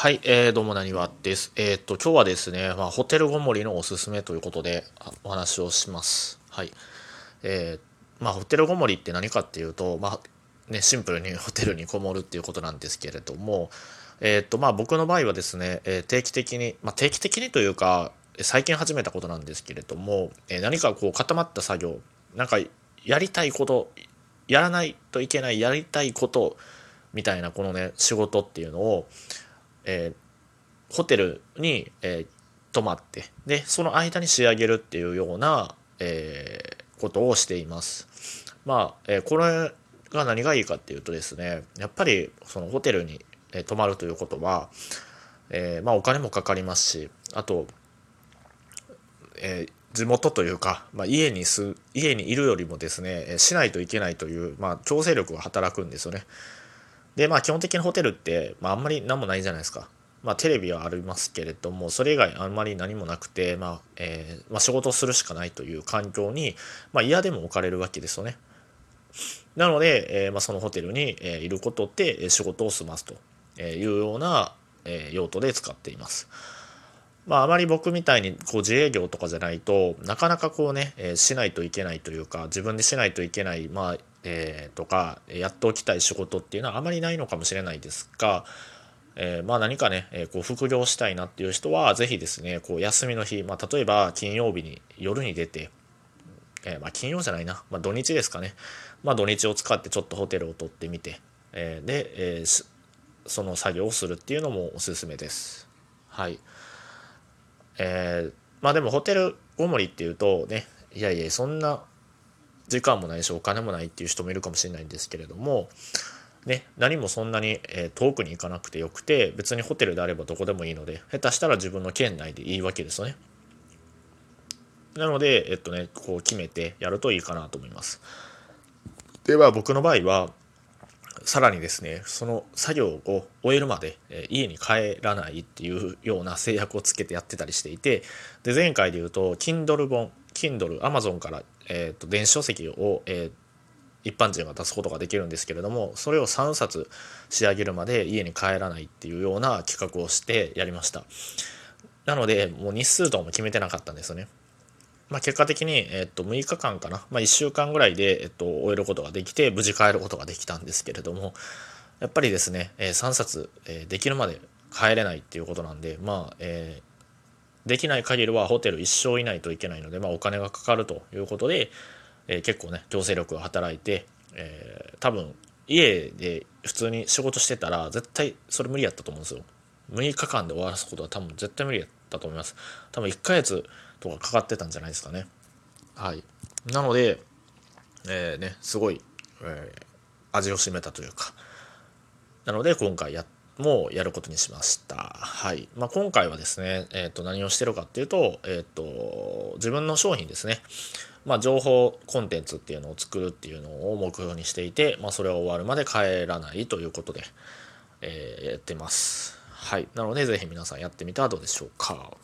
はい、えー、どうもなにわです。えー、っと、今日はですね、まあ、ホテルごもりのおすすめということでお話をします。はい。えー、まあ、ホテルごもりって何かっていうと、まあ、ね、シンプルに ホテルにこもるっていうことなんですけれども、えー、っと、まあ、僕の場合はですね、え定期的に、まあ、定期的にというか、最近始めたことなんですけれども、え何かこう固まった作業、なんかやりたいこと、やらないといけないやりたいことみたいなこのね仕事っていうのを、えー、ホテルに、えー、泊まってでその間に仕上げるっていうような、えー、ことをしています。まあ、えー、これが何がいいかっていうとですねやっぱりそのホテルに、え泊まるということは、えまあ、お金もかかりますしあと、え地元というか、まあ、家にす家にいるよりもですねしないといけないという、まあ、強制力が働くんですよね。で、まあ基本的にホテルって、まああんまり何もないじゃないですか。まあテレビはありますけれども、それ以外あんまり何もなくて、まあ、えー、まあ仕事をするしかないという環境に、まあ嫌でも置かれるわけですよね。なので、えー、まあそのホテルに、えー、いることって仕事を済ますというような、えー、用途で使っています。まあ、あまり僕みたいにこう自営業とかじゃないとなかなかこうね、えー、しないといけないというか自分でしないといけない、まあえー、とかやっておきたい仕事っていうのはあまりないのかもしれないですが、えー、まあ何かね、えこう副業したいなっていう人は是非ですねこう休みの日、まあ、例えば金曜日に夜に出て、えまあ、金曜じゃないな、まあ、土日ですかね、まあ、土日を使ってちょっとホテルを取ってみて、えで、えその作業をするっていうのもおすすめです。はい。えー、まあでもホテルごもりっていうとねいやいやそんな時間もないしお金もないっていう人もいるかもしれないんですけれどもね、何もそんなに、え遠くに行かなくてよくて別にホテルであればどこでもいいので下手したら自分の県内でいいわけですよね。なので、えっとね、こう決めてやるといいかなと思います。では僕の場合はさらにですねその作業を終えるまで、え家に帰らないっていうような制約をつけてやってたりしていてで前回で言うと Kindle 本 Kindle Amazon から、えーと、電子書籍を、えー、一般人が出すことができるんですけれどもそれを3冊仕上げるまで家に帰らないっていうような企画をしてやりました。なのでもう日数とかも決めてなかったんですよね。まあ、結果的に、えっと、6日間かな、まあ、1週間ぐらいで、えっと、終えることができて、無事帰ることができたんですけれども、やっぱりですね、え、3冊、え、できるまで帰れないっていうことなんで、まあ、えー、できない限りはホテル一生いないといけないので、まあ、お金がかかるということで、えー、結構ね、強制力が働いて、えー、多分、家で普通に仕事してたら、絶対それ無理やったと思うんですよ。6日間で終わらすことは多分絶対無理やったと思います。多分1ヶ月とかかかってたんじゃないですかね。はい。なので、えー、ね、すごい、えー、味を占めたというか、なので今回や、もうやることにしました。はい。まあ、今回はですね、え、ー、と、何をしてるかっていうと、え、ー、と、自分の商品ですね。まあ、情報コンテンツっていうのを作るっていうのを目標にしていて、まあ、それを終わるまで帰らないということで、えー、やってます。はい。なので、ぜひ皆さんやってみてはどうでしょうか。